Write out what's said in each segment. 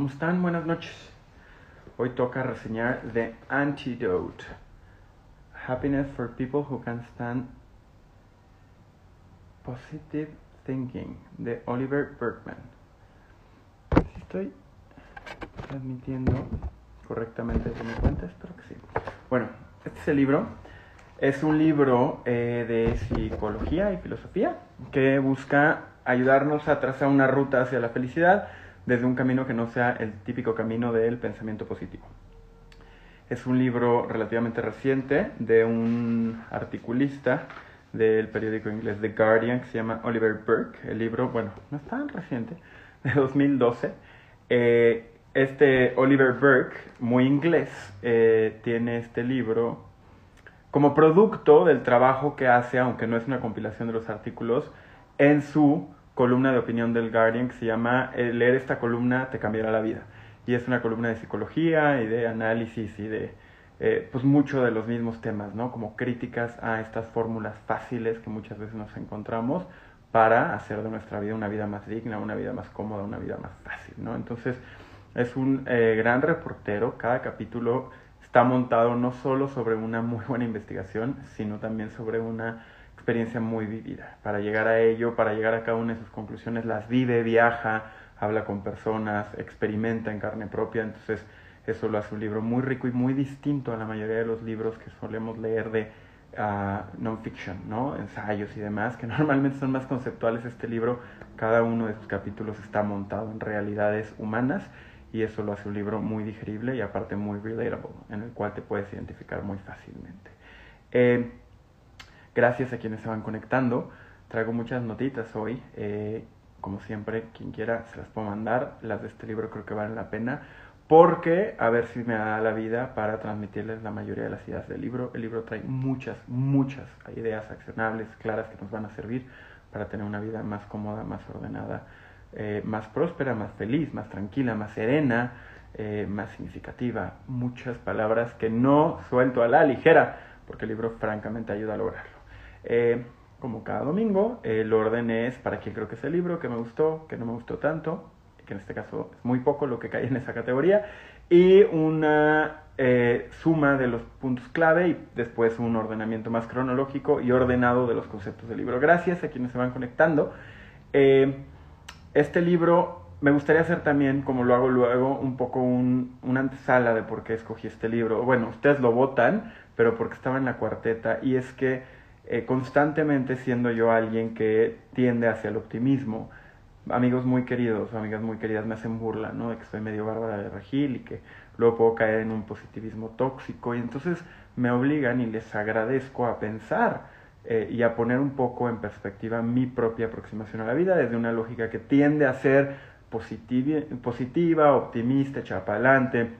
¿cómo están? Buenas noches. Hoy toca reseñar The Antidote. Happiness for People Who Can Stand Positive Thinking de Oliver Berkman. Si estoy transmitiendo correctamente desde mi cuenta, espero que sí. Bueno, este es el libro. Es un libro eh, de psicología y filosofía que busca ayudarnos a trazar una ruta hacia la felicidad desde un camino que no sea el típico camino del pensamiento positivo. Es un libro relativamente reciente de un articulista del periódico inglés The Guardian que se llama Oliver Burke. El libro, bueno, no es tan reciente, de 2012. Eh, este Oliver Burke, muy inglés, eh, tiene este libro como producto del trabajo que hace, aunque no es una compilación de los artículos, en su columna de opinión del Guardian que se llama eh, Leer esta columna te cambiará la vida. Y es una columna de psicología y de análisis y de eh, pues mucho de los mismos temas, ¿no? Como críticas a estas fórmulas fáciles que muchas veces nos encontramos para hacer de nuestra vida una vida más digna, una vida más cómoda, una vida más fácil, ¿no? Entonces es un eh, gran reportero, cada capítulo está montado no solo sobre una muy buena investigación, sino también sobre una experiencia muy vivida. Para llegar a ello, para llegar a cada una de sus conclusiones, las vive, viaja, habla con personas, experimenta en carne propia. Entonces, eso lo hace un libro muy rico y muy distinto a la mayoría de los libros que solemos leer de uh, non-fiction, ¿no? ensayos y demás, que normalmente son más conceptuales. Este libro, cada uno de sus capítulos está montado en realidades humanas y eso lo hace un libro muy digerible y aparte muy relatable, en el cual te puedes identificar muy fácilmente. Eh, gracias a quienes se van conectando. Traigo muchas notitas hoy. Eh, como siempre, quien quiera se las puedo mandar. Las de este libro creo que valen la pena. Porque a ver si me da la vida para transmitirles la mayoría de las ideas del libro. El libro trae muchas, muchas ideas accionables, claras que nos van a servir para tener una vida más cómoda, más ordenada, eh, más próspera, más feliz, más tranquila, más serena, eh, más significativa. Muchas palabras que no suelto a la ligera, porque el libro francamente ayuda a lograrlo. Eh, como cada domingo, el orden es para quien creo que es el libro, que me gustó, que no me gustó tanto, que en este caso es muy poco lo que cae en esa categoría, y una eh, suma de los puntos clave y después un ordenamiento más cronológico y ordenado de los conceptos del libro. Gracias a quienes se van conectando. Eh, este libro me gustaría hacer también, como lo hago luego, un poco un, una antesala de por qué escogí este libro. Bueno, ustedes lo votan, pero porque estaba en la cuarteta, y es que eh, constantemente siendo yo alguien que tiende hacia el optimismo. Amigos muy queridos amigas muy queridas me hacen burla, ¿no? De que soy medio bárbara de regil y que luego puedo caer en un positivismo tóxico y entonces me obligan y les agradezco a pensar eh, y a poner un poco en perspectiva mi propia aproximación a la vida desde una lógica que tiende a ser positiva, positiva optimista, adelante.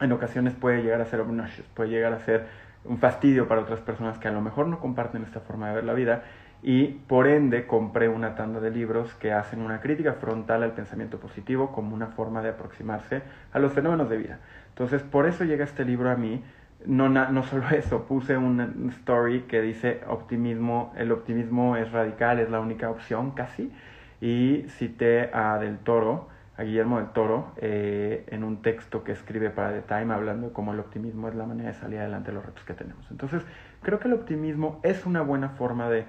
En ocasiones puede llegar a ser obnoxious, puede llegar a ser un fastidio para otras personas que a lo mejor no comparten esta forma de ver la vida y por ende compré una tanda de libros que hacen una crítica frontal al pensamiento positivo como una forma de aproximarse a los fenómenos de vida. Entonces, por eso llega este libro a mí. No, no solo eso, puse una story que dice optimismo, el optimismo es radical, es la única opción casi, y cité a Del Toro, a Guillermo del Toro eh, en un texto que escribe para The Time hablando de cómo el optimismo es la manera de salir adelante de los retos que tenemos. Entonces, creo que el optimismo es una buena forma de,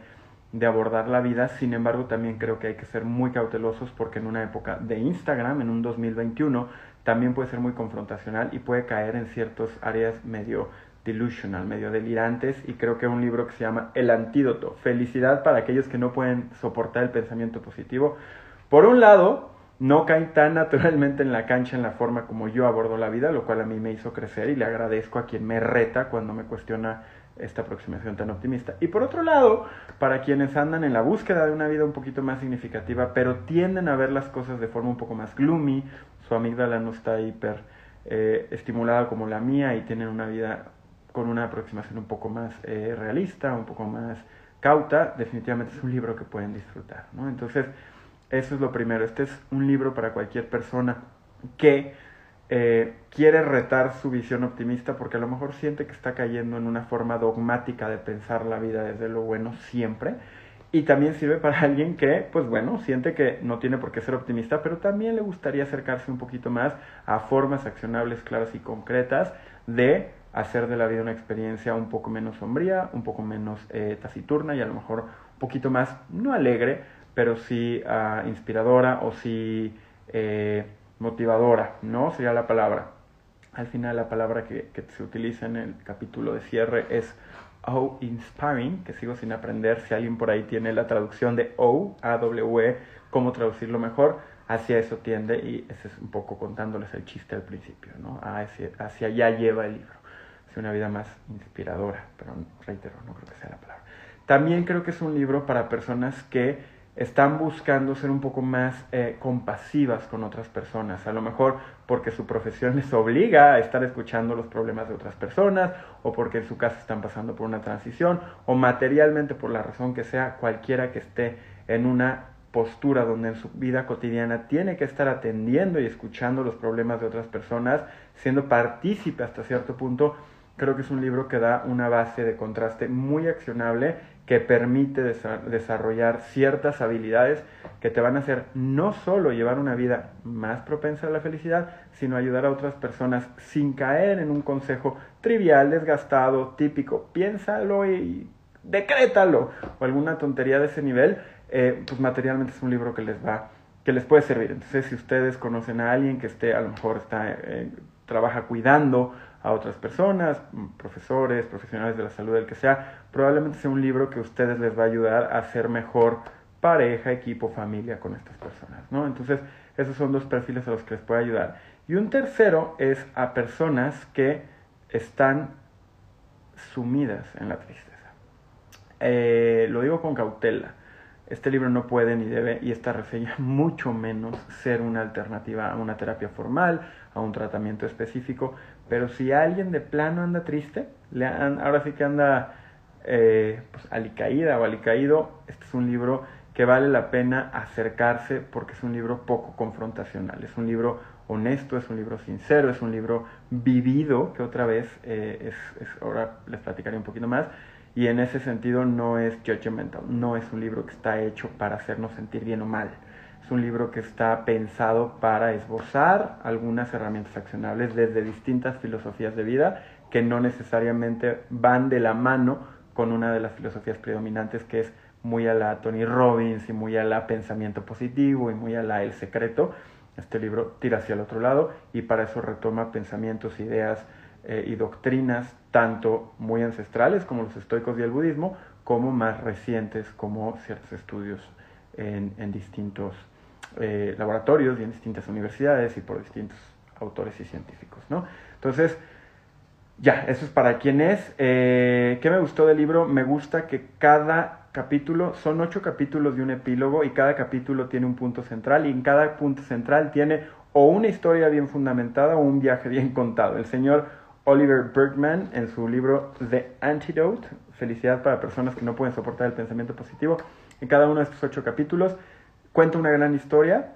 de abordar la vida, sin embargo también creo que hay que ser muy cautelosos porque en una época de Instagram, en un 2021, también puede ser muy confrontacional y puede caer en ciertas áreas medio delusional, medio delirantes y creo que un libro que se llama El antídoto, felicidad para aquellos que no pueden soportar el pensamiento positivo. Por un lado, no cae tan naturalmente en la cancha en la forma como yo abordo la vida, lo cual a mí me hizo crecer y le agradezco a quien me reta cuando me cuestiona esta aproximación tan optimista. Y por otro lado, para quienes andan en la búsqueda de una vida un poquito más significativa, pero tienden a ver las cosas de forma un poco más gloomy, su amígdala no está hiper eh, estimulada como la mía y tienen una vida con una aproximación un poco más eh, realista, un poco más cauta, definitivamente es un libro que pueden disfrutar. ¿no? Entonces, eso es lo primero. Este es un libro para cualquier persona que eh, quiere retar su visión optimista porque a lo mejor siente que está cayendo en una forma dogmática de pensar la vida desde lo bueno siempre Y también sirve para alguien que, pues bueno, siente que no tiene por qué ser optimista, pero también le gustaría acercarse un poquito más a formas accionables claras y concretas de hacer de la vida una experiencia un poco menos sombría, un poco menos eh, taciturna y a lo mejor un poquito más, no alegre, pero sí uh, inspiradora o sí eh, motivadora, ¿no? Sería la palabra. Al final la palabra que, que se utiliza en el capítulo de cierre es O Inspiring, que sigo sin aprender si alguien por ahí tiene la traducción de O, A-W-E, cómo traducirlo mejor, hacia eso tiende y ese es un poco contándoles el chiste al principio, ¿no? Hacia, hacia allá lleva el libro, hacia una vida más inspiradora, pero reitero, no creo que sea la palabra. También creo que es un libro para personas que están buscando ser un poco más eh, compasivas con otras personas, a lo mejor porque su profesión les obliga a estar escuchando los problemas de otras personas, o porque en su casa están pasando por una transición, o materialmente por la razón que sea, cualquiera que esté en una postura donde en su vida cotidiana tiene que estar atendiendo y escuchando los problemas de otras personas, siendo partícipe hasta cierto punto, creo que es un libro que da una base de contraste muy accionable que permite desarrollar ciertas habilidades que te van a hacer no solo llevar una vida más propensa a la felicidad, sino ayudar a otras personas sin caer en un consejo trivial, desgastado, típico, piénsalo y decrétalo, o alguna tontería de ese nivel, eh, pues materialmente es un libro que les va, que les puede servir. Entonces, si ustedes conocen a alguien que esté, a lo mejor está, eh, trabaja cuidando a otras personas, mm, profesores, profesionales de la salud, el que sea, probablemente sea un libro que a ustedes les va a ayudar a ser mejor pareja, equipo, familia con estas personas, ¿no? Entonces, esos son dos perfiles a los que les puede ayudar. Y un tercero es a personas que están sumidas en la tristeza. Eh, lo digo con cautela. Este libro no puede ni debe, y esta reseña mucho menos, ser una alternativa a una terapia formal, a un tratamiento específico, pero si alguien de plano anda triste, le ahora sí que anda eh, pues, alicaída o alicaído, este es un libro que vale la pena acercarse porque es un libro poco confrontacional, es un libro honesto, es un libro sincero, es un libro vivido, que otra vez, eh, es, ahora les platicaré un poquito más, y en ese sentido no es judgmental, no es un libro que está hecho para hacernos sentir bien o mal un libro que está pensado para esbozar algunas herramientas accionables desde distintas filosofías de vida que no necesariamente van de la mano con una de las filosofías predominantes que es muy a la Tony Robbins y muy a la pensamiento positivo y muy a la el secreto. Este libro tira hacia el otro lado y para eso retoma pensamientos, ideas eh, y doctrinas tanto muy ancestrales como los estoicos y el budismo, como más recientes como ciertos estudios en distintos eh, laboratorios y en distintas universidades y por distintos autores y científicos, ¿no? Entonces, ya, eso es para quien es. Eh, ¿Qué me gustó del libro? Me gusta que cada capítulo, son ocho capítulos de un epílogo y cada capítulo tiene un punto central y en cada punto central tiene o una historia bien fundamentada o un viaje bien contado. El señor Oliver Bergman en su libro The Antidote, Felicidad para personas que no pueden soportar el pensamiento positivo, en cada uno de estos ocho capítulos cuenta una gran historia,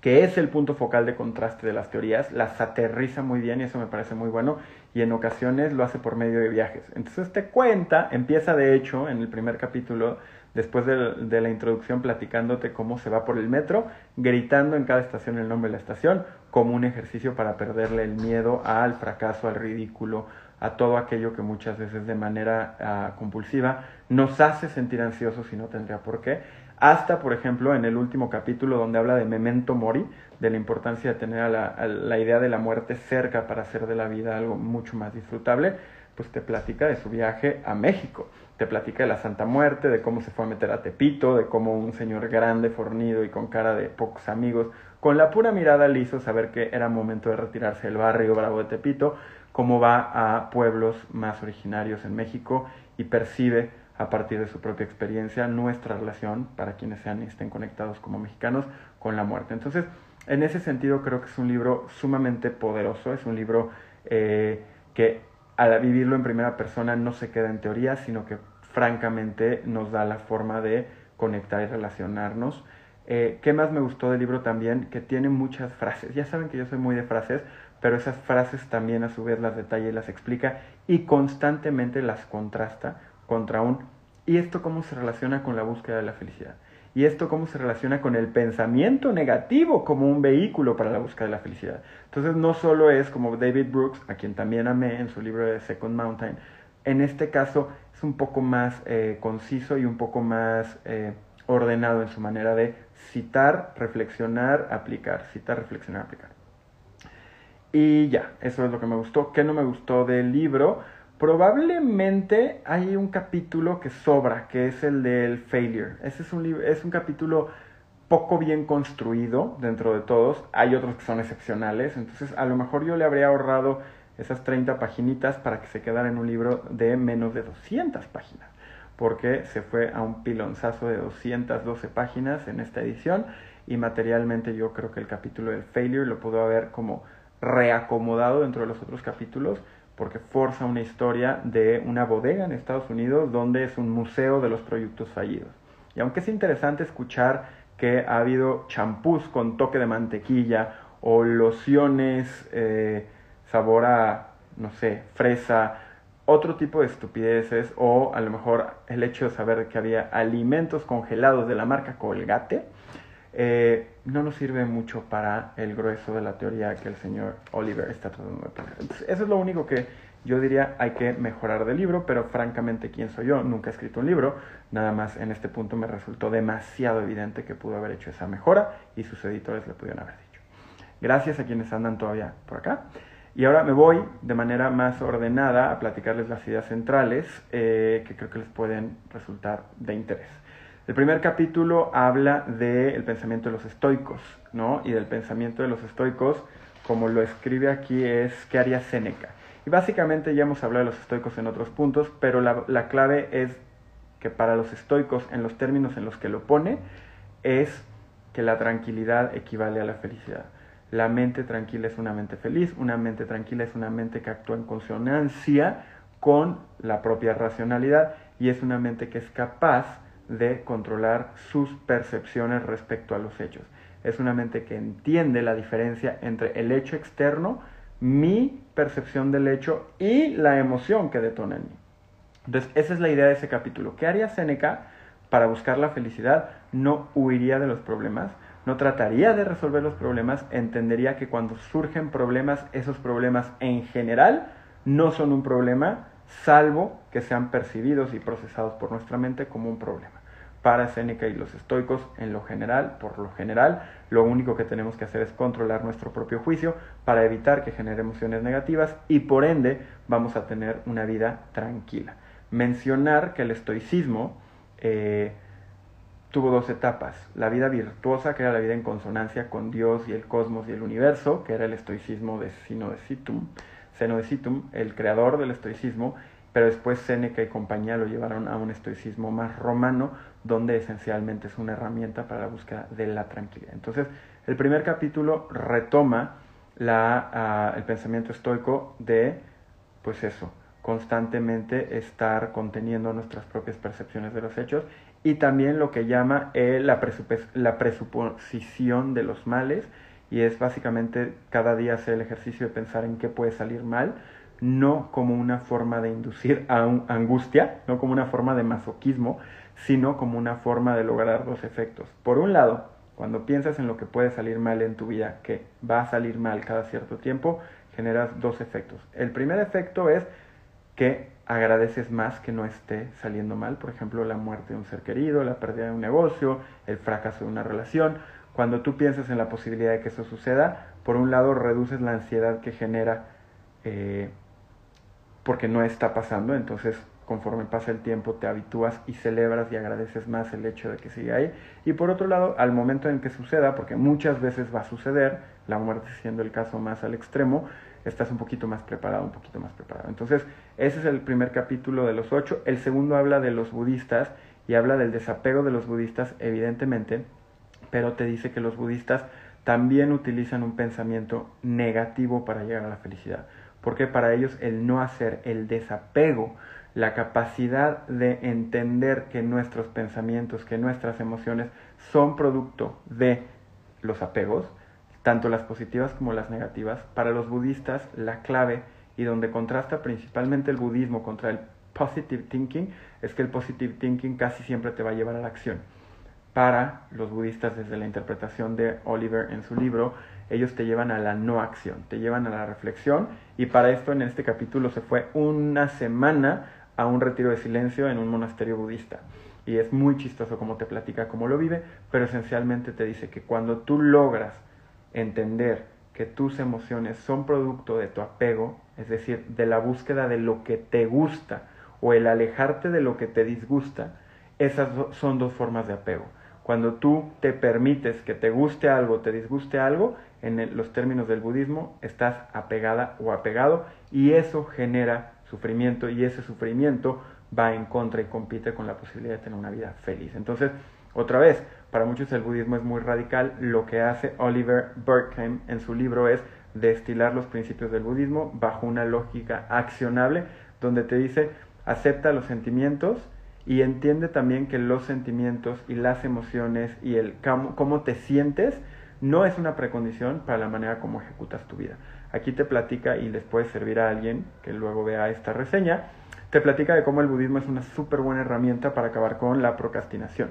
que es el punto focal de contraste de las teorías, las aterriza muy bien y eso me parece muy bueno, y en ocasiones lo hace por medio de viajes. Entonces te cuenta, empieza de hecho en el primer capítulo, después de, la introducción platicándote cómo se va por el metro, gritando en cada estación el nombre de la estación, como un ejercicio para perderle el miedo al fracaso, al ridículo, a todo aquello que muchas veces de manera ah, compulsiva nos hace sentir ansiosos y no tendría por qué hasta, por ejemplo, en el último capítulo donde habla de memento mori, de la importancia de tener a la, idea de la muerte cerca para hacer de la vida algo mucho más disfrutable, pues te platica de su viaje a México, te platica de la Santa Muerte, de cómo se fue a meter a Tepito, de cómo un señor grande, fornido y con cara de pocos amigos, con la pura mirada le hizo saber que era momento de retirarse del barrio bravo de Tepito, cómo va a pueblos más originarios en México y percibe a partir de su propia experiencia nuestra relación, para quienes sean y estén conectados como mexicanos, con la muerte. Entonces, en ese sentido creo que es un libro sumamente poderoso, es un libro eh, que al vivirlo en primera persona no se queda en teoría, sino que francamente nos da la forma de conectar y relacionarnos. Eh, ¿Qué más me gustó del libro también? Que tiene muchas frases. Ya saben que yo soy muy de frases, pero esas frases también a su vez las detalla y las explica y constantemente las contrasta contra un ¿Y esto cómo se relaciona con la búsqueda de la felicidad? ¿Y esto cómo se relaciona con el pensamiento negativo como un vehículo para la búsqueda de la felicidad? Entonces no solo es como David Brooks, a quien también amé en su libro de Second Mountain, en este caso es un poco más eh, conciso y un poco más eh, ordenado en su manera de citar, reflexionar, aplicar, citar, reflexionar, aplicar. Y ya, eso es lo que me gustó. ¿Qué no me gustó del libro? Probablemente hay un capítulo que sobra, que es el del failure. Ese es un, es un capítulo poco bien construido dentro de todos. Hay otros que son excepcionales. Entonces, a lo mejor yo le habría ahorrado esas 30 paginitas para que se quedara en un libro de menos de 200 páginas. Porque se fue a un pilonzazo de 212 páginas en esta edición. Y materialmente yo creo que el capítulo del failure lo pudo haber como reacomodado dentro de los otros capítulos porque forza una historia de una bodega en Estados Unidos donde es un museo de los productos fallidos. Y aunque es interesante escuchar que ha habido champús con toque de mantequilla o lociones eh, sabor a, no sé, fresa, otro tipo de estupideces o a lo mejor el hecho de saber que había alimentos congelados de la marca Colgate, eh, no nos sirve mucho para el grueso de la teoría que el señor Oliver está tratando de poner. eso es lo único que yo diría hay que mejorar del libro, pero francamente, ¿quién soy yo? Nunca he escrito un libro, nada más en este punto me resultó demasiado evidente que pudo haber hecho esa mejora y sus editores le pudieron haber dicho. Gracias a quienes andan todavía por acá. Y ahora me voy de manera más ordenada a platicarles las ideas centrales eh, que creo que les pueden resultar de interés. El primer capítulo habla del pensamiento de los estoicos, ¿no? Y del pensamiento de los estoicos, como lo escribe aquí, es ¿qué haría Séneca? Y básicamente ya hemos hablado de los estoicos en otros puntos, pero la clave es que para los estoicos, en los términos en los que lo pone, es que la tranquilidad equivale a la felicidad. La mente tranquila es una mente feliz, una mente tranquila es una mente que actúa en consonancia con la propia racionalidad y es una mente que es capaz de controlar sus percepciones respecto a los hechos. Es una mente que entiende la diferencia entre el hecho externo, mi percepción del hecho y la emoción que detona en mí. Entonces, esa es la idea de ese capítulo. ¿Qué haría Seneca para buscar la felicidad? No huiría de los problemas, no trataría de resolver los problemas, entendería que cuando surgen problemas, esos problemas en general no son un problema, salvo que sean percibidos y procesados por nuestra mente como un problema. Para Séneca y los estoicos, en lo general, por lo general, lo único que tenemos que hacer es controlar nuestro propio juicio para evitar que genere emociones negativas y por ende vamos a tener una vida tranquila. Mencionar que el estoicismo eh, tuvo dos etapas, la vida virtuosa, que era la vida en consonancia con Dios y el cosmos y el universo, que era el estoicismo de Sino de Citum, Seno de Citum, el creador del estoicismo, pero después Séneca y compañía lo llevaron a un estoicismo más romano, donde esencialmente es una herramienta para la búsqueda de la tranquilidad. Entonces, el primer capítulo retoma la, ah, el pensamiento estoico de, pues eso, constantemente estar conteniendo nuestras propias percepciones de los hechos y también lo que llama eh, la, la presuposición de los males, y es básicamente cada día hacer el ejercicio de pensar en qué puede salir mal, no como una forma de inducir a angustia, no como una forma de masoquismo, sino como una forma de lograr dos efectos. Por un lado, cuando piensas en lo que puede salir mal en tu vida, que va a salir mal cada cierto tiempo, generas dos efectos. El primer efecto es que agradeces más que no esté saliendo mal, por ejemplo, la muerte de un ser querido, la pérdida de un negocio, el fracaso de una relación. Cuando tú piensas en la posibilidad de que eso suceda, por un lado reduces la ansiedad que genera eh, porque no está pasando, entonces conforme pasa el tiempo te habitúas y celebras y agradeces más el hecho de que sigue ahí. Y por otro lado, al momento en que suceda, porque muchas veces va a suceder, la muerte siendo el caso más al extremo, estás un poquito más preparado, un poquito más preparado. Entonces, ese es el primer capítulo de los ocho. El segundo habla de los budistas y habla del desapego de los budistas, evidentemente, pero te dice que los budistas también utilizan un pensamiento negativo para llegar a la felicidad porque para ellos el no hacer, el desapego, la capacidad de entender que nuestros pensamientos, que nuestras emociones son producto de los apegos, tanto las positivas como las negativas, para los budistas la clave y donde contrasta principalmente el budismo contra el positive thinking es que el positive thinking casi siempre te va a llevar a la acción. Para los budistas, desde la interpretación de Oliver en su libro, ellos te llevan a la no acción, te llevan a la reflexión y para esto en este capítulo se fue una semana a un retiro de silencio en un monasterio budista. Y es muy chistoso cómo te platica cómo lo vive, pero esencialmente te dice que cuando tú logras entender que tus emociones son producto de tu apego, es decir, de la búsqueda de lo que te gusta o el alejarte de lo que te disgusta, esas son dos formas de apego. Cuando tú te permites que te guste algo, te disguste algo, en los términos del budismo, estás apegada o apegado y eso genera sufrimiento y ese sufrimiento va en contra y compite con la posibilidad de tener una vida feliz. Entonces, otra vez, para muchos el budismo es muy radical. Lo que hace Oliver Burkheim en su libro es destilar los principios del budismo bajo una lógica accionable donde te dice acepta los sentimientos y entiende también que los sentimientos y las emociones y el cómo, te sientes no es una precondición para la manera como ejecutas tu vida. Aquí te platica y les puede servir a alguien que luego vea esta reseña, te platica de cómo el budismo es una súper buena herramienta para acabar con la procrastinación,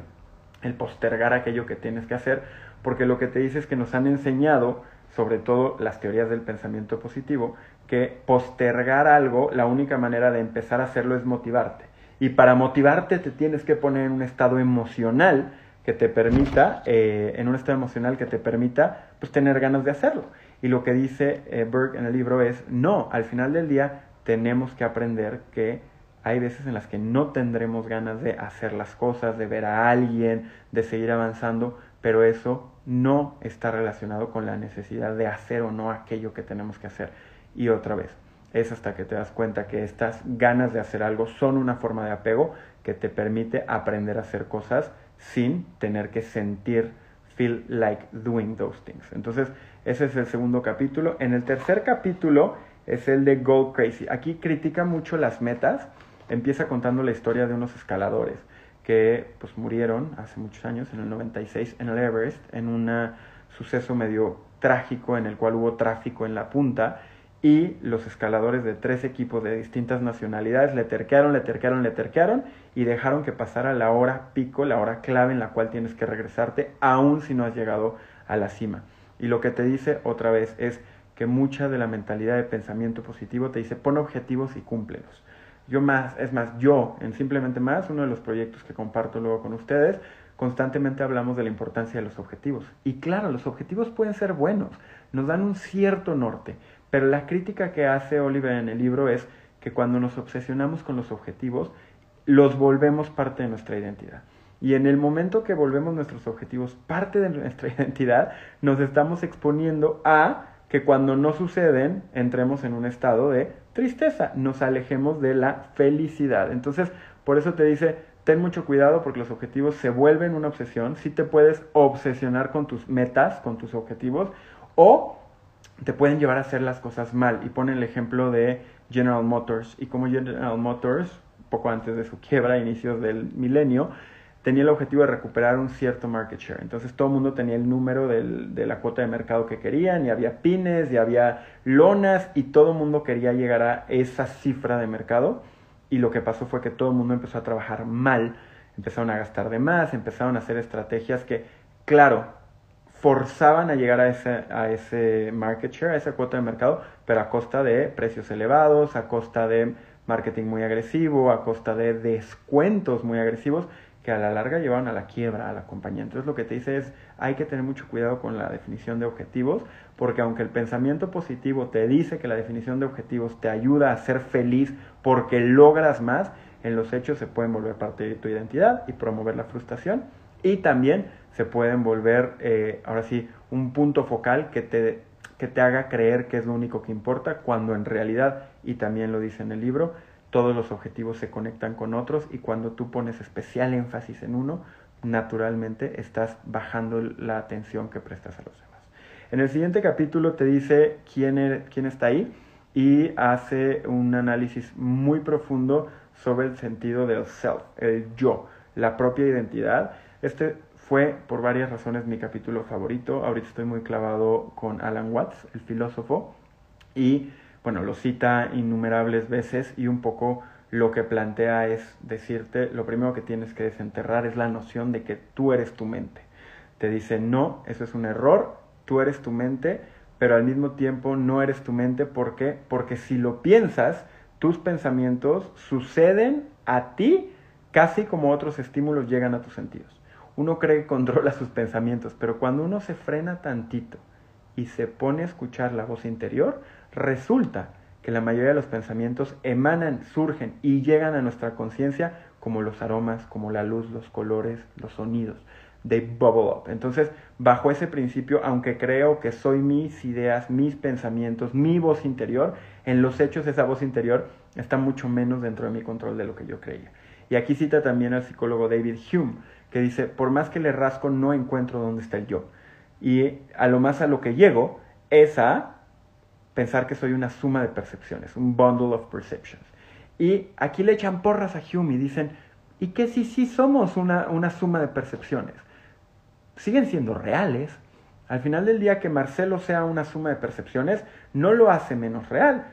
el postergar aquello que tienes que hacer, porque lo que te dice es que nos han enseñado, sobre todo las teorías del pensamiento positivo, que postergar algo, la única manera de empezar a hacerlo es motivarte. Y para motivarte te tienes que poner en un estado emocional que te permita, eh, en un estado emocional que te permita, pues tener ganas de hacerlo. Y lo que dice eh, Burke en el libro es, no, al final del día tenemos que aprender que hay veces en las que no tendremos ganas de hacer las cosas, de ver a alguien, de seguir avanzando, pero eso no está relacionado con la necesidad de hacer o no aquello que tenemos que hacer. Y otra vez, es hasta que te das cuenta que estas ganas de hacer algo son una forma de apego que te permite aprender a hacer cosas sin tener que sentir, feel like doing those things. Entonces, ese es el segundo capítulo. En el tercer capítulo es el de Go Crazy. Aquí critica mucho las metas. Empieza contando la historia de unos escaladores que pues murieron hace muchos años, en el 96, en el Everest, en un suceso medio trágico en el cual hubo tráfico en la punta y los escaladores de tres equipos de distintas nacionalidades le terquearon, le terquearon, le terquearon y dejaron que pasara la hora pico, la hora clave en la cual tienes que regresarte, aun si no has llegado a la cima. Y lo que te dice otra vez es que mucha de la mentalidad de pensamiento positivo te dice pon objetivos y cúmplelos. Yo más, es más, yo en Simplemente Más, uno de los proyectos que comparto luego con ustedes, constantemente hablamos de la importancia de los objetivos. Y claro, los objetivos pueden ser buenos, nos dan un cierto norte, pero la crítica que hace Oliver en el libro es que cuando nos obsesionamos con los objetivos, los volvemos parte de nuestra identidad. Y en el momento que volvemos nuestros objetivos parte de nuestra identidad, nos estamos exponiendo a que cuando no suceden, entremos en un estado de tristeza, nos alejemos de la felicidad. Entonces, por eso te dice, ten mucho cuidado porque los objetivos se vuelven una obsesión. Si te puedes obsesionar con tus metas, con tus objetivos, o te pueden llevar a hacer las cosas mal. Y pone el ejemplo de General Motors. Y como General Motors, poco antes de su quiebra, inicios del milenio, tenía el objetivo de recuperar un cierto market share. Entonces todo el mundo tenía el número de la cuota de mercado que querían, y había pines, y había lonas, y todo el mundo quería llegar a esa cifra de mercado. Y lo que pasó fue que todo el mundo empezó a trabajar mal, empezaron a gastar de más, empezaron a hacer estrategias que, claro, forzaban a llegar a ese, a ese market share, a esa cuota de mercado, pero a costa de precios elevados, a costa de marketing muy agresivo, a costa de descuentos muy agresivos que a la larga llevaban a la quiebra a la compañía. Entonces lo que te dice es, hay que tener mucho cuidado con la definición de objetivos, porque aunque el pensamiento positivo te dice que la definición de objetivos te ayuda a ser feliz porque logras más, en los hechos se pueden volver parte de tu identidad y promover la frustración y también se pueden volver, eh, ahora sí, un punto focal que te, que te haga creer que es lo único que importa, cuando en realidad, y también lo dice en el libro, todos los objetivos se conectan con otros y cuando tú pones especial énfasis en uno, naturalmente estás bajando la atención que prestas a los demás. En el siguiente capítulo te dice quién, er, quién está ahí y hace un análisis muy profundo sobre el sentido del self, el yo, la propia identidad. Este fue por varias razones mi capítulo favorito. Ahorita estoy muy clavado con Alan Watts, el filósofo, y bueno, lo cita innumerables veces y un poco lo que plantea es decirte, lo primero que tienes que desenterrar es la noción de que tú eres tu mente. Te dice, no, eso es un error, tú eres tu mente, pero al mismo tiempo no eres tu mente. ¿Por qué? Porque si lo piensas, tus pensamientos suceden a ti casi como otros estímulos llegan a tus sentidos. Uno cree que controla sus pensamientos, pero cuando uno se frena tantito y se pone a escuchar la voz interior, resulta que la mayoría de los pensamientos emanan, surgen y llegan a nuestra conciencia como los aromas, como la luz, los colores, los sonidos. de bubble up. Entonces, bajo ese principio, aunque creo que soy mis ideas, mis pensamientos, mi voz interior, en los hechos esa voz interior está mucho menos dentro de mi control de lo que yo creía. Y aquí cita también al psicólogo David Hume, que dice, por más que le rasco, no encuentro dónde está el yo. Y a lo más a lo que llego es a pensar que soy una suma de percepciones, un bundle of perceptions. Y aquí le echan porras a Hume y dicen, ¿y qué si sí somos una, una suma de percepciones? Siguen siendo reales. Al final del día que Marcelo sea una suma de percepciones no lo hace menos real.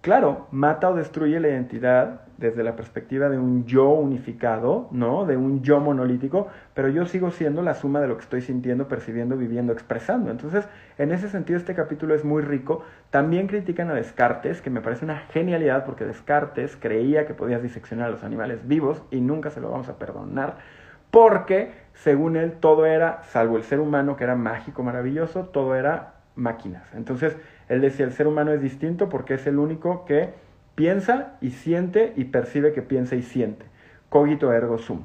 Claro, mata o destruye la identidad desde la perspectiva de un yo unificado, ¿no? De un yo monolítico, pero yo sigo siendo la suma de lo que estoy sintiendo, percibiendo, viviendo, expresando. Entonces, en ese sentido, este capítulo es muy rico. También critican a Descartes, que me parece una genialidad porque Descartes creía que podías diseccionar a los animales vivos y nunca se lo vamos a perdonar, porque, según él, todo era, salvo el ser humano, que era mágico, maravilloso, todo era máquinas. Entonces, él decía, el ser humano es distinto porque es el único que piensa y siente y percibe que piensa y siente. Cogito ergo sum.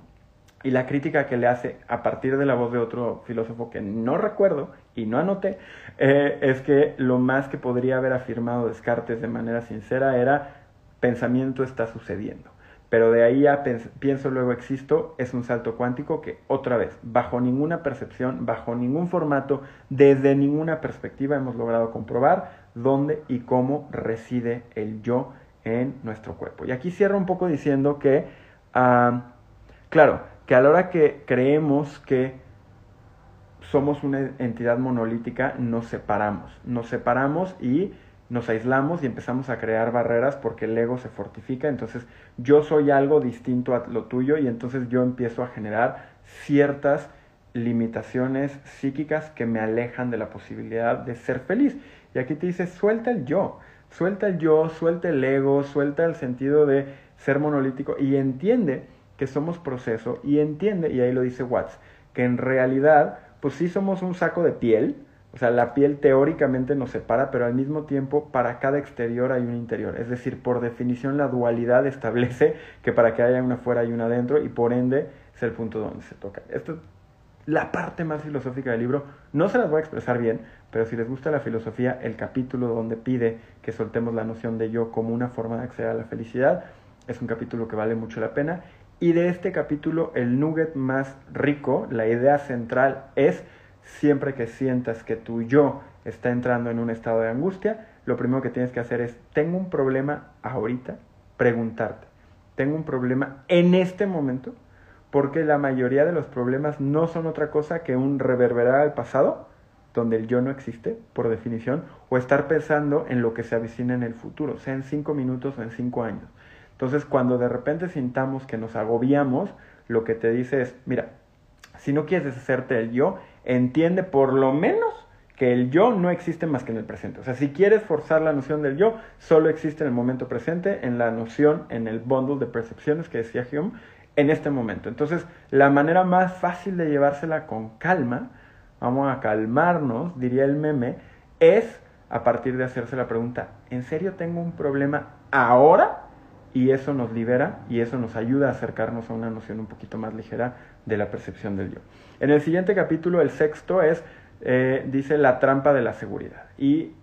Y la crítica que le hace a partir de la voz de otro filósofo que no recuerdo y no anoté, eh, es que lo más que podría haber afirmado Descartes de manera sincera era pensamiento está sucediendo. Pero de ahí a pienso luego existo es un salto cuántico que otra vez, bajo ninguna percepción, bajo ningún formato, desde ninguna perspectiva hemos logrado comprobar dónde y cómo reside el yo en nuestro cuerpo. Y aquí cierro un poco diciendo que, ah, claro, que a la hora que creemos que somos una entidad monolítica, nos separamos, nos separamos y nos aislamos y empezamos a crear barreras porque el ego se fortifica, entonces yo soy algo distinto a lo tuyo y entonces yo empiezo a generar ciertas limitaciones psíquicas que me alejan de la posibilidad de ser feliz. Y aquí te dice, suelta el yo. Suelta el yo, suelta el ego, suelta el sentido de ser monolítico y entiende que somos proceso y entiende, y ahí lo dice Watts, que en realidad, pues sí somos un saco de piel, o sea, la piel teóricamente nos separa, pero al mismo tiempo para cada exterior hay un interior. Es decir, por definición la dualidad establece que para que haya una fuera hay una adentro y por ende es el punto donde se toca. Esto la parte más filosófica del libro. No se las voy a expresar bien, pero si les gusta la filosofía, el capítulo donde pide que soltemos la noción de yo como una forma de acceder a la felicidad, es un capítulo que vale mucho la pena. Y de este capítulo, el nugget más rico, la idea central es, siempre que sientas que tu yo está entrando en un estado de angustia, lo primero que tienes que hacer es, tengo un problema ahorita, preguntarte, tengo un problema en este momento, porque la mayoría de los problemas no son otra cosa que un reverberar al pasado, donde el yo no existe, por definición, o estar pensando en lo que se avicina en el futuro, sea en cinco minutos o en cinco años. Entonces, cuando de repente sintamos que nos agobiamos, lo que te dice es, mira, si no quieres deshacerte del yo, entiende por lo menos que el yo no existe más que en el presente. O sea, si quieres forzar la noción del yo, solo existe en el momento presente, en la noción, en el bundle de percepciones que decía Hume, en este momento. Entonces, la manera más fácil de llevársela con calma, vamos a calmarnos, diría el meme, es a partir de hacerse la pregunta, ¿en serio tengo un problema ahora? Y eso nos libera y eso nos ayuda a acercarnos a una noción un poquito más ligera de la percepción del yo. En el siguiente capítulo, el sexto es, eh, dice, la trampa de la seguridad. Y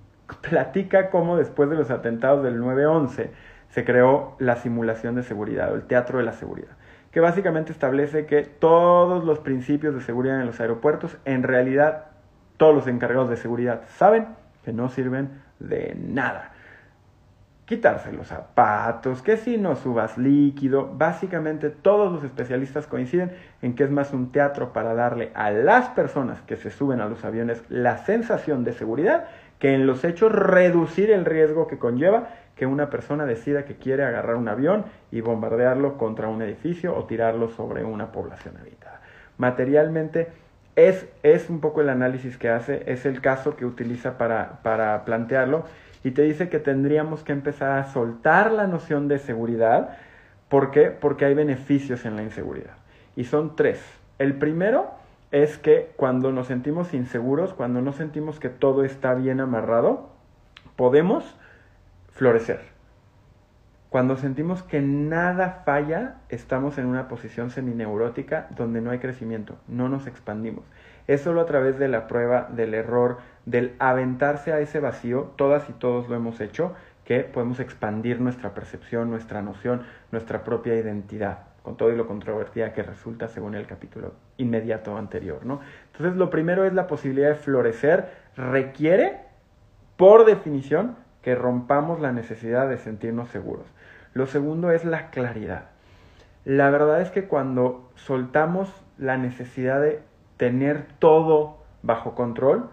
platica cómo después de los atentados del 9-11 se creó la simulación de seguridad o el teatro de la seguridad que básicamente establece que todos los principios de seguridad en los aeropuertos, en realidad todos los encargados de seguridad saben que no sirven de nada. Quitarse los zapatos, que si no subas líquido, básicamente todos los especialistas coinciden en que es más un teatro para darle a las personas que se suben a los aviones la sensación de seguridad que en los hechos reducir el riesgo que conlleva que una persona decida que quiere agarrar un avión y bombardearlo contra un edificio o tirarlo sobre una población habitada. Materialmente es, es un poco el análisis que hace, es el caso que utiliza para, para plantearlo y te dice que tendríamos que empezar a soltar la noción de seguridad. ¿Por qué? Porque hay beneficios en la inseguridad. Y son tres. El primero es que cuando nos sentimos inseguros, cuando no sentimos que todo está bien amarrado, podemos florecer. Cuando sentimos que nada falla, estamos en una posición semineurótica donde no hay crecimiento, no nos expandimos. Es solo a través de la prueba, del error, del aventarse a ese vacío, todas y todos lo hemos hecho, que podemos expandir nuestra percepción, nuestra noción, nuestra propia identidad, con todo y lo controvertida que resulta según el capítulo inmediato anterior, ¿no? Entonces, lo primero es la posibilidad de florecer, requiere, por definición, que rompamos la necesidad de sentirnos seguros. Lo segundo es la claridad. La verdad es que cuando soltamos la necesidad de tener todo bajo control,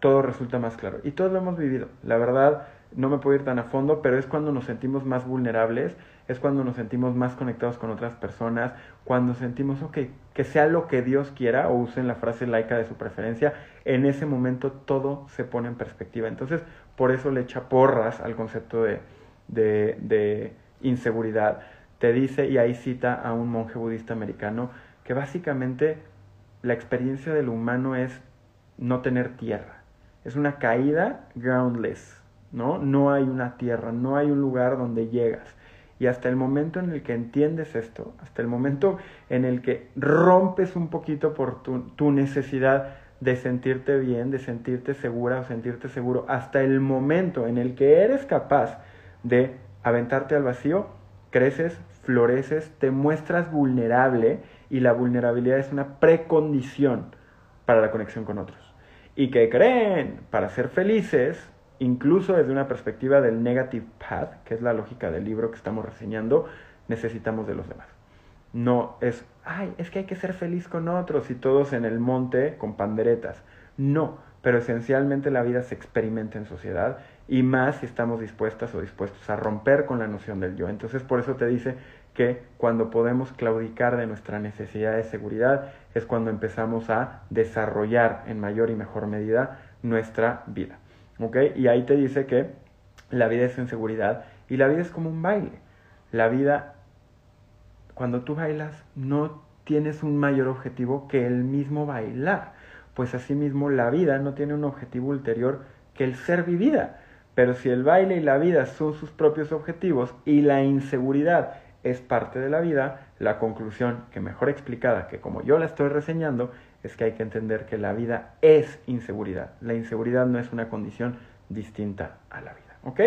todo resulta más claro. Y todos lo hemos vivido. La verdad, no me puedo ir tan a fondo, pero es cuando nos sentimos más vulnerables, es cuando nos sentimos más conectados con otras personas, cuando sentimos, ok, que sea lo que Dios quiera, o usen la frase laica de su preferencia, en ese momento todo se pone en perspectiva. Entonces, por eso le echa porras al concepto de, de, de inseguridad. Te dice, y ahí cita a un monje budista americano, que básicamente la experiencia del humano es no tener tierra. Es una caída groundless, ¿no? No hay una tierra, no hay un lugar donde llegas. Y hasta el momento en el que entiendes esto, hasta el momento en el que rompes un poquito por tu, tu necesidad de sentirte bien, de sentirte segura o sentirte seguro, hasta el momento en el que eres capaz de aventarte al vacío, creces, floreces, te muestras vulnerable y la vulnerabilidad es una precondición para la conexión con otros. Y que creen, para ser felices, incluso desde una perspectiva del negative path, que es la lógica del libro que estamos reseñando, necesitamos de los demás. No es, ay, es que hay que ser feliz con otros y todos en el monte con panderetas. No, pero esencialmente la vida se experimenta en sociedad y más si estamos dispuestas o dispuestos a romper con la noción del yo. Entonces por eso te dice que cuando podemos claudicar de nuestra necesidad de seguridad es cuando empezamos a desarrollar en mayor y mejor medida nuestra vida. ¿Ok? Y ahí te dice que la vida es inseguridad y la vida es como un baile. La vida, cuando tú bailas, no tienes un mayor objetivo que el mismo bailar. Pues asimismo la vida no tiene un objetivo ulterior que el ser vivida. Pero si el baile y la vida son sus propios objetivos y la inseguridad es parte de la vida, la conclusión que mejor explicada que como yo la estoy reseñando es que hay que entender que la vida es inseguridad. La inseguridad no es una condición distinta a la vida. ¿Ok?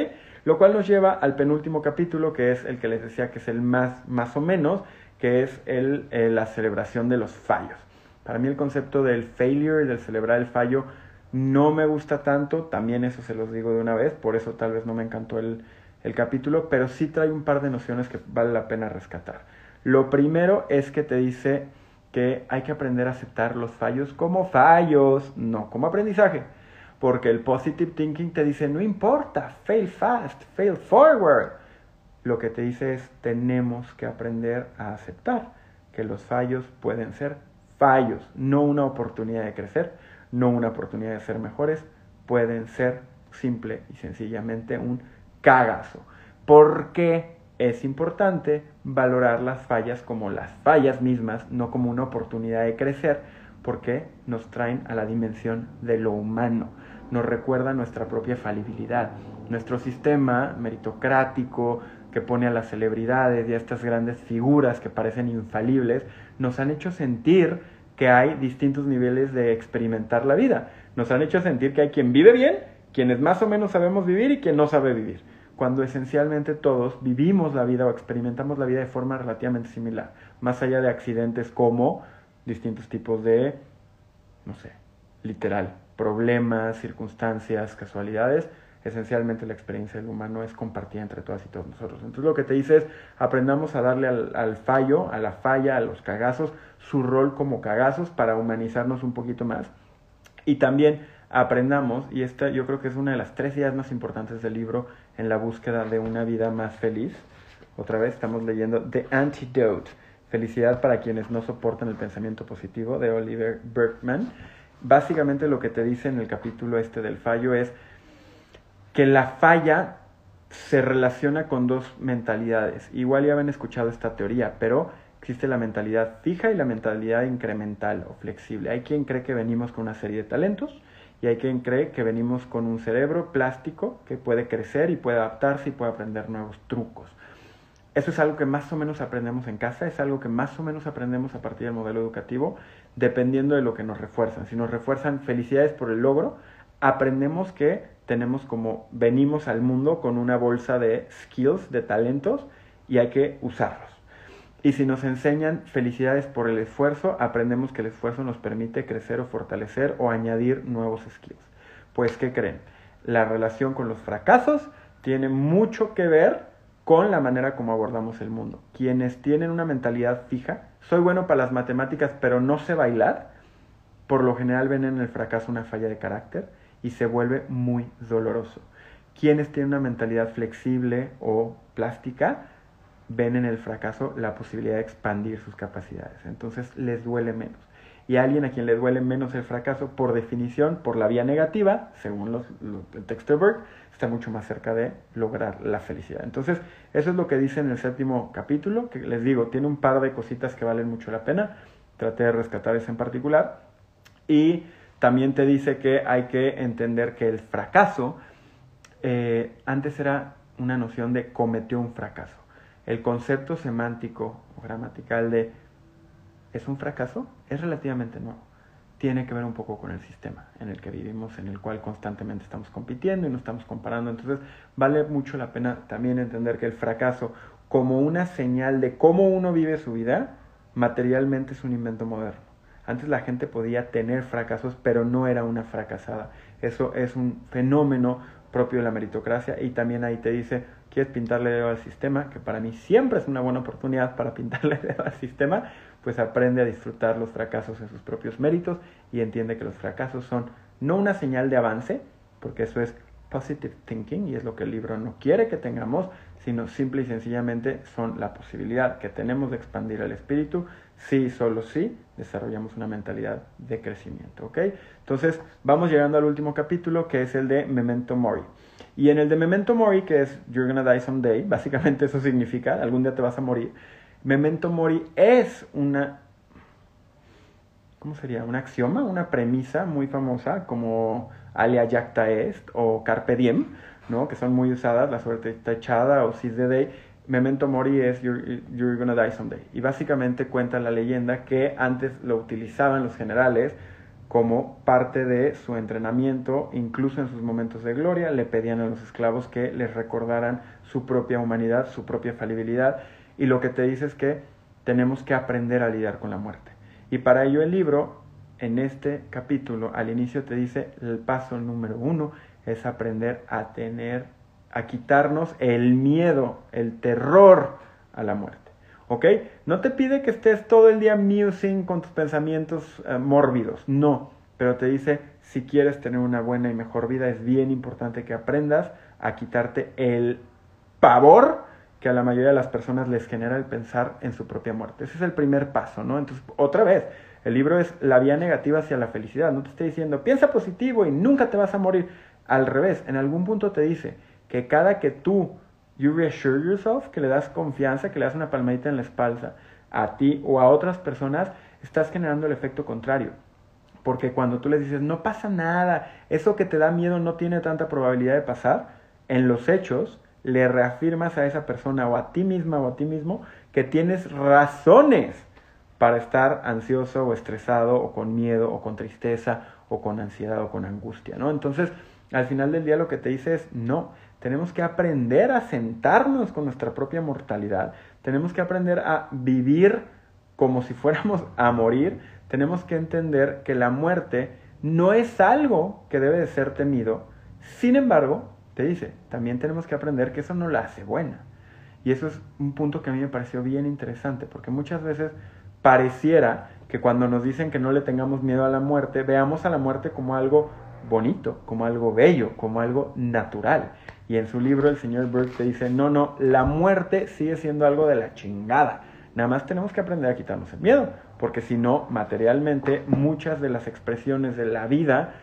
Lo cual nos lleva al penúltimo capítulo, que es el que les decía que es el más, más o menos, que es el, eh, la celebración de los fallos. Para mí el concepto del failure, del celebrar el fallo, no me gusta tanto, también eso se los digo de una vez, por eso tal vez no me encantó el, el capítulo, pero sí trae un par de nociones que vale la pena rescatar. Lo primero es que te dice que hay que aprender a aceptar los fallos como fallos, no como aprendizaje. Porque el positive thinking te dice, no importa, fail fast, fail forward. Lo que te dice es, tenemos que aprender a aceptar que los fallos pueden ser fallos, no una oportunidad de crecer, no una oportunidad de ser mejores, pueden ser simple y sencillamente un cagazo. Porque es importante valorar las fallas como las fallas mismas, no como una oportunidad de crecer, porque nos traen a la dimensión de lo humano, nos recuerda nuestra propia falibilidad. Nuestro sistema meritocrático que pone a las celebridades y a estas grandes figuras que parecen infalibles, nos han hecho sentir que hay distintos niveles de experimentar la vida. Nos han hecho sentir que hay quien vive bien, quienes más o menos sabemos vivir y quien no sabe vivir cuando esencialmente todos vivimos la vida o experimentamos la vida de forma relativamente similar, más allá de accidentes como distintos tipos de, no sé, literal, problemas, circunstancias, casualidades, esencialmente la experiencia del humano es compartida entre todas y todos nosotros. Entonces lo que te dice es, aprendamos a darle al, al, fallo, a la falla, a los cagazos, su rol como cagazos para humanizarnos un poquito más y también aprendamos, y esta yo creo que es una de las tres ideas más importantes del libro en la búsqueda de una vida más feliz. Otra vez estamos leyendo The Antidote, Felicidad para quienes no soportan el pensamiento positivo de Oliver Berkman. Básicamente lo que te dice en el capítulo este del fallo es que la falla se relaciona con dos mentalidades. Igual ya habían escuchado esta teoría, pero existe la mentalidad fija y la mentalidad incremental o flexible. Hay quien cree que venimos con una serie de talentos y hay quien cree que venimos con un cerebro plástico que puede crecer y puede adaptarse y puede aprender nuevos trucos. Eso es algo que más o menos aprendemos en casa, es algo que más o menos aprendemos a partir del modelo educativo, dependiendo de lo que nos refuerzan. Si nos refuerzan felicidades por el logro, aprendemos que tenemos como venimos al mundo con una bolsa de skills, de talentos, y hay que usarlos. Y si nos enseñan felicidades por el esfuerzo, aprendemos que el esfuerzo nos permite crecer o fortalecer o añadir nuevos skills. Pues, ¿qué creen? La relación con los fracasos tiene mucho que ver con la manera como abordamos el mundo. Quienes tienen una mentalidad fija, soy bueno para las matemáticas, pero no sé bailar, por lo general ven en el fracaso una falla de carácter y se vuelve muy doloroso. Quienes tienen una mentalidad flexible o plástica ven en el fracaso la posibilidad de expandir sus capacidades. Entonces les duele menos. Y alguien a quien le duele menos el fracaso, por definición, por la vía negativa, según los, el texto de Burke, está mucho más cerca de lograr la felicidad. Entonces, eso es lo que dice en el séptimo capítulo, que les digo, tiene un par de cositas que valen mucho la pena. Traté de rescatar esa en particular. Y también te dice que hay que entender que el fracaso eh, antes era una noción de cometió un fracaso. El concepto semántico o gramatical de es un fracaso es relativamente nuevo. Tiene que ver un poco con el sistema en el que vivimos, en el cual constantemente estamos compitiendo y nos estamos comparando. Entonces vale mucho la pena también entender que el fracaso como una señal de cómo uno vive su vida, materialmente es un invento moderno. Antes la gente podía tener fracasos, pero no era una fracasada. Eso es un fenómeno propio de la meritocracia y también ahí te dice, ¿quieres pintarle dedo al sistema? Que para mí siempre es una buena oportunidad para pintarle dedo al sistema, pues aprende a disfrutar los fracasos en sus propios méritos y entiende que los fracasos son no una señal de avance, porque eso es positive thinking y es lo que el libro no quiere que tengamos, sino simple y sencillamente son la posibilidad que tenemos de expandir el espíritu, sí, solo sí, desarrollamos una mentalidad de crecimiento, ¿ok? Entonces, vamos llegando al último capítulo, que es el de Memento Mori. Y en el de Memento Mori, que es You're gonna die someday, básicamente eso significa, algún día te vas a morir. Memento Mori es una, ¿cómo sería? Un axioma, una premisa muy famosa, como alia jacta est o carpe diem, ¿no? Que son muy usadas, la suerte está echada o seize the day Memento Mori es you're, you're, gonna die someday. Y básicamente cuenta la leyenda que antes lo utilizaban los generales como parte de su entrenamiento, incluso en sus momentos de gloria, le pedían a los esclavos que les recordaran su propia humanidad, su propia falibilidad. Y lo que te dice es que tenemos que aprender a lidiar con la muerte. Y para ello el libro, en este capítulo, al inicio te dice el paso número uno es aprender a tener a quitarnos el miedo, el terror a la muerte. ¿Ok? No te pide que estés todo el día musing con tus pensamientos eh, mórbidos, no, pero te dice, si quieres tener una buena y mejor vida, es bien importante que aprendas a quitarte el pavor que a la mayoría de las personas les genera el pensar en su propia muerte. Ese es el primer paso, ¿no? Entonces, otra vez, el libro es la vía negativa hacia la felicidad. No te estoy diciendo, piensa positivo y nunca te vas a morir. Al revés, en algún punto te dice, que cada que tú, you reassure yourself, que le das confianza, que le das una palmadita en la espalda a ti o a otras personas, estás generando el efecto contrario. Porque cuando tú les dices, no pasa nada, eso que te da miedo no tiene tanta probabilidad de pasar, en los hechos le reafirmas a esa persona o a ti misma o a ti mismo que tienes razones para estar ansioso o estresado o con miedo o con tristeza o con ansiedad o con angustia, ¿no? Entonces, al final del día lo que te dice es, no, tenemos que aprender a sentarnos con nuestra propia mortalidad. Tenemos que aprender a vivir como si fuéramos a morir. Tenemos que entender que la muerte no es algo que debe de ser temido. Sin embargo, te dice, también tenemos que aprender que eso no la hace buena. Y eso es un punto que a mí me pareció bien interesante, porque muchas veces pareciera que cuando nos dicen que no le tengamos miedo a la muerte, veamos a la muerte como algo bonito, como algo bello, como algo natural. Y en su libro el señor Burke te dice, no, no, la muerte sigue siendo algo de la chingada. Nada más tenemos que aprender a quitarnos el miedo, porque si no, materialmente, muchas de las expresiones de la vida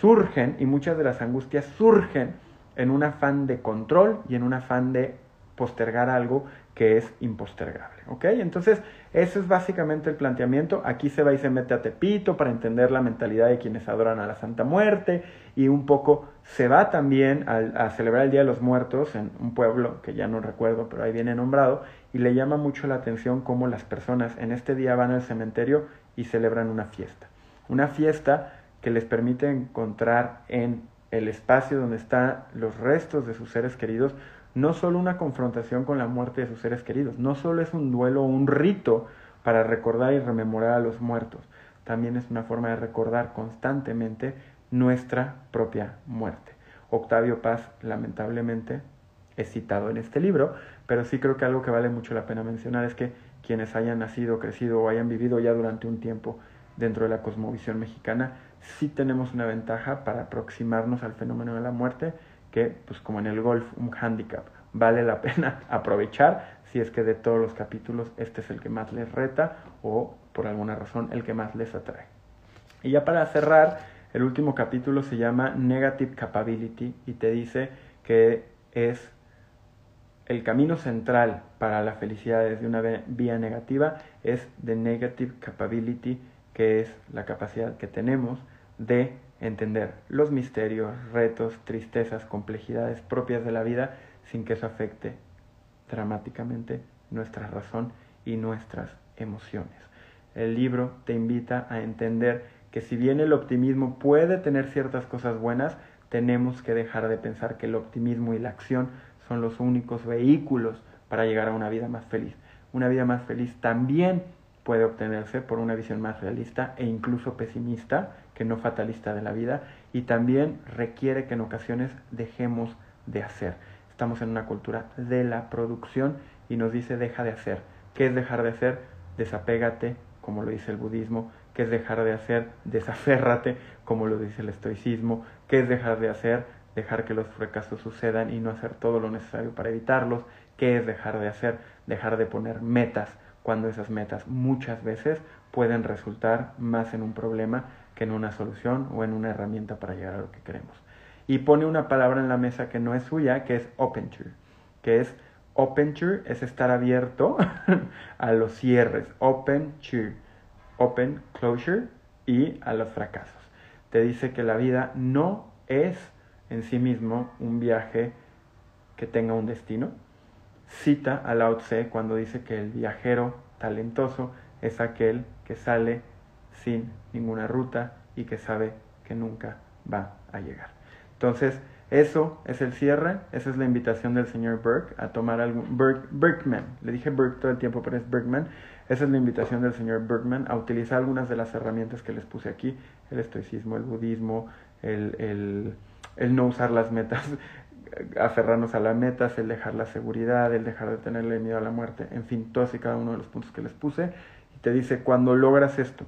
surgen y muchas de las angustias surgen en un afán de control y en un afán de postergar algo que es impostergable. ¿Ok? Entonces, ese es básicamente el planteamiento. Aquí se va y se mete a Tepito para entender la mentalidad de quienes adoran a la Santa Muerte y un poco se va también a, celebrar el Día de los Muertos en un pueblo que ya no recuerdo, pero ahí viene nombrado, y le llama mucho la atención cómo las personas en este día van al cementerio y celebran una fiesta. Una fiesta que les permite encontrar en el espacio donde están los restos de sus seres queridos no solo una confrontación con la muerte de sus seres queridos, no solo es un duelo un rito para recordar y rememorar a los muertos, también es una forma de recordar constantemente nuestra propia muerte. Octavio Paz, lamentablemente, es citado en este libro, pero sí creo que algo que vale mucho la pena mencionar es que quienes hayan nacido, crecido o hayan vivido ya durante un tiempo dentro de la cosmovisión mexicana, sí tenemos una ventaja para aproximarnos al fenómeno de la muerte que, pues como en el golf, un handicap, vale la pena aprovechar si es que de todos los capítulos este es el que más les reta o por alguna razón el que más les atrae. Y ya para cerrar, el último capítulo se llama Negative Capability y te dice que es el camino central para la felicidad desde una vía negativa es the negative capability, que es la capacidad que tenemos de entender los misterios, retos, tristezas, complejidades propias de la vida sin que eso afecte dramáticamente nuestra razón y nuestras emociones. El libro te invita a entender que si bien el optimismo puede tener ciertas cosas buenas, tenemos que dejar de pensar que el optimismo y la acción son los únicos vehículos para llegar a una vida más feliz. Una vida más feliz también puede obtenerse por una visión más realista e incluso pesimista no fatalista de la vida y también requiere que en ocasiones dejemos de hacer. Estamos en una cultura de la producción y nos dice deja de hacer. ¿Qué es dejar de hacer? Desapégate, como lo dice el budismo. ¿Qué es dejar de hacer? Desaférrate, como lo dice el estoicismo. ¿Qué es dejar de hacer? Dejar que los fracasos sucedan y no hacer todo lo necesario para evitarlos. ¿Qué es dejar de hacer? Dejar de poner metas cuando esas metas muchas veces pueden resultar más en un problema que en una solución o en una herramienta para llegar a lo que queremos. Y pone una palabra en la mesa que no es suya, que es openture, que es openture es estar abierto a los cierres, openture, open closure y a los fracasos. Te dice que la vida no es en sí mismo un viaje que tenga un destino. Cita a Lao Tse cuando dice que el viajero talentoso es aquel que sale sin ninguna ruta y que sabe que nunca va a llegar. Entonces, eso es el cierre, esa es la invitación del señor Burke a tomar algún... Berkman, le dije Burke todo el tiempo, pero es Berkman. Esa es la invitación del señor Berkman a utilizar algunas de las herramientas que les puse aquí, el estoicismo, el budismo, el, el, el no usar las metas, aferrarnos a las metas, el dejar la seguridad, el dejar de tenerle miedo a la muerte, en fin, todos y cada uno de los puntos que les puse. Te dice, cuando logras esto,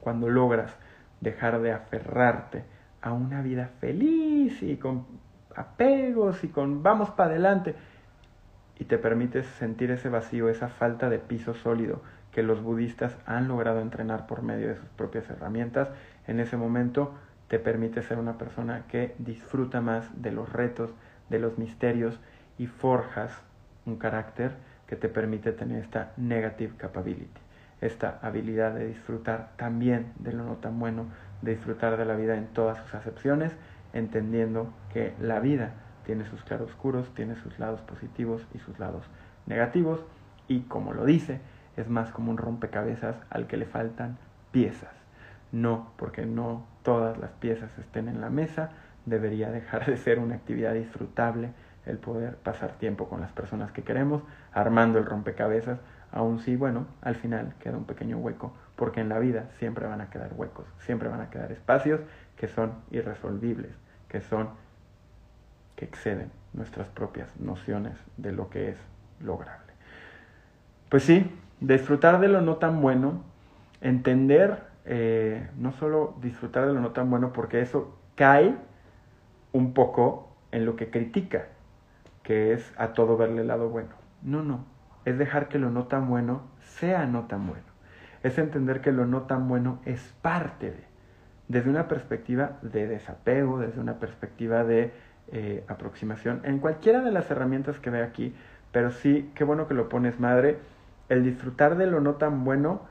cuando logras dejar de aferrarte a una vida feliz y con apegos y con vamos para adelante y te permites sentir ese vacío, esa falta de piso sólido que los budistas han logrado entrenar por medio de sus propias herramientas, en ese momento te permite ser una persona que disfruta más de los retos, de los misterios y forjas un carácter que te permite tener esta negative capability esta habilidad de disfrutar también de lo no tan bueno, de disfrutar de la vida en todas sus acepciones, entendiendo que la vida tiene sus claroscuros, tiene sus lados positivos y sus lados negativos, y como lo dice, es más como un rompecabezas al que le faltan piezas. No, porque no todas las piezas estén en la mesa, debería dejar de ser una actividad disfrutable el poder pasar tiempo con las personas que queremos, armando el rompecabezas, aún sí, bueno, al final queda un pequeño hueco, porque en la vida siempre van a quedar huecos, siempre van a quedar espacios que son irresolvibles, que son, que exceden nuestras propias nociones de lo que es lograble. Pues sí, disfrutar de lo no tan bueno, entender, eh, no solo disfrutar de lo no tan bueno, porque eso cae un poco en lo que critica, que es a todo verle el lado bueno. No, no, es dejar que lo no tan bueno sea no tan bueno. Es entender que lo no tan bueno es parte de, desde una perspectiva de desapego, desde una perspectiva de eh, aproximación, en cualquiera de las herramientas que ve aquí, pero sí, qué bueno que lo pones, madre, el disfrutar de lo no tan bueno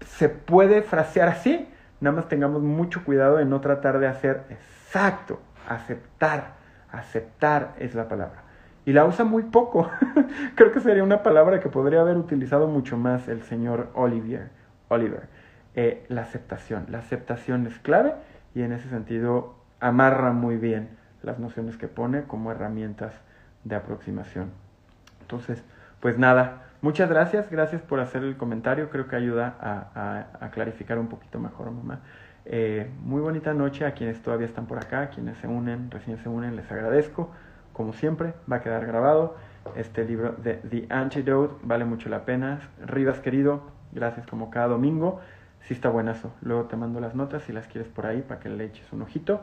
se puede frasear así, nada más tengamos mucho cuidado en no tratar de hacer exacto, aceptar, aceptar es la palabra. Y la usa muy poco. Creo que sería una palabra que podría haber utilizado mucho más el señor Olivier. Oliver. Eh, la aceptación. La aceptación es clave y en ese sentido amarra muy bien las nociones que pone como herramientas de aproximación. Entonces, pues nada, muchas gracias, gracias por hacer el comentario, creo que ayuda a, clarificar un poquito mejor, mamá. Eh, muy bonita noche a quienes todavía están por acá, quienes se unen, recién se unen, les agradezco. Como siempre, va a quedar grabado. Este libro de The Antidote vale mucho la pena. Rivas, querido, gracias como cada domingo. Sí está buenazo. Luego te mando las notas si las quieres por ahí para que le eches un ojito.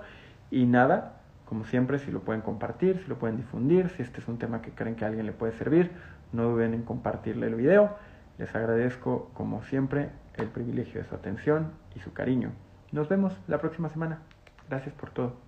Y nada, como siempre, si lo pueden compartir, si lo pueden difundir, si este es un tema que creen que a alguien le puede servir, no duden en compartirle el video. Les agradezco, como siempre, el privilegio de su atención y su cariño. Nos vemos la próxima semana. Gracias por todo.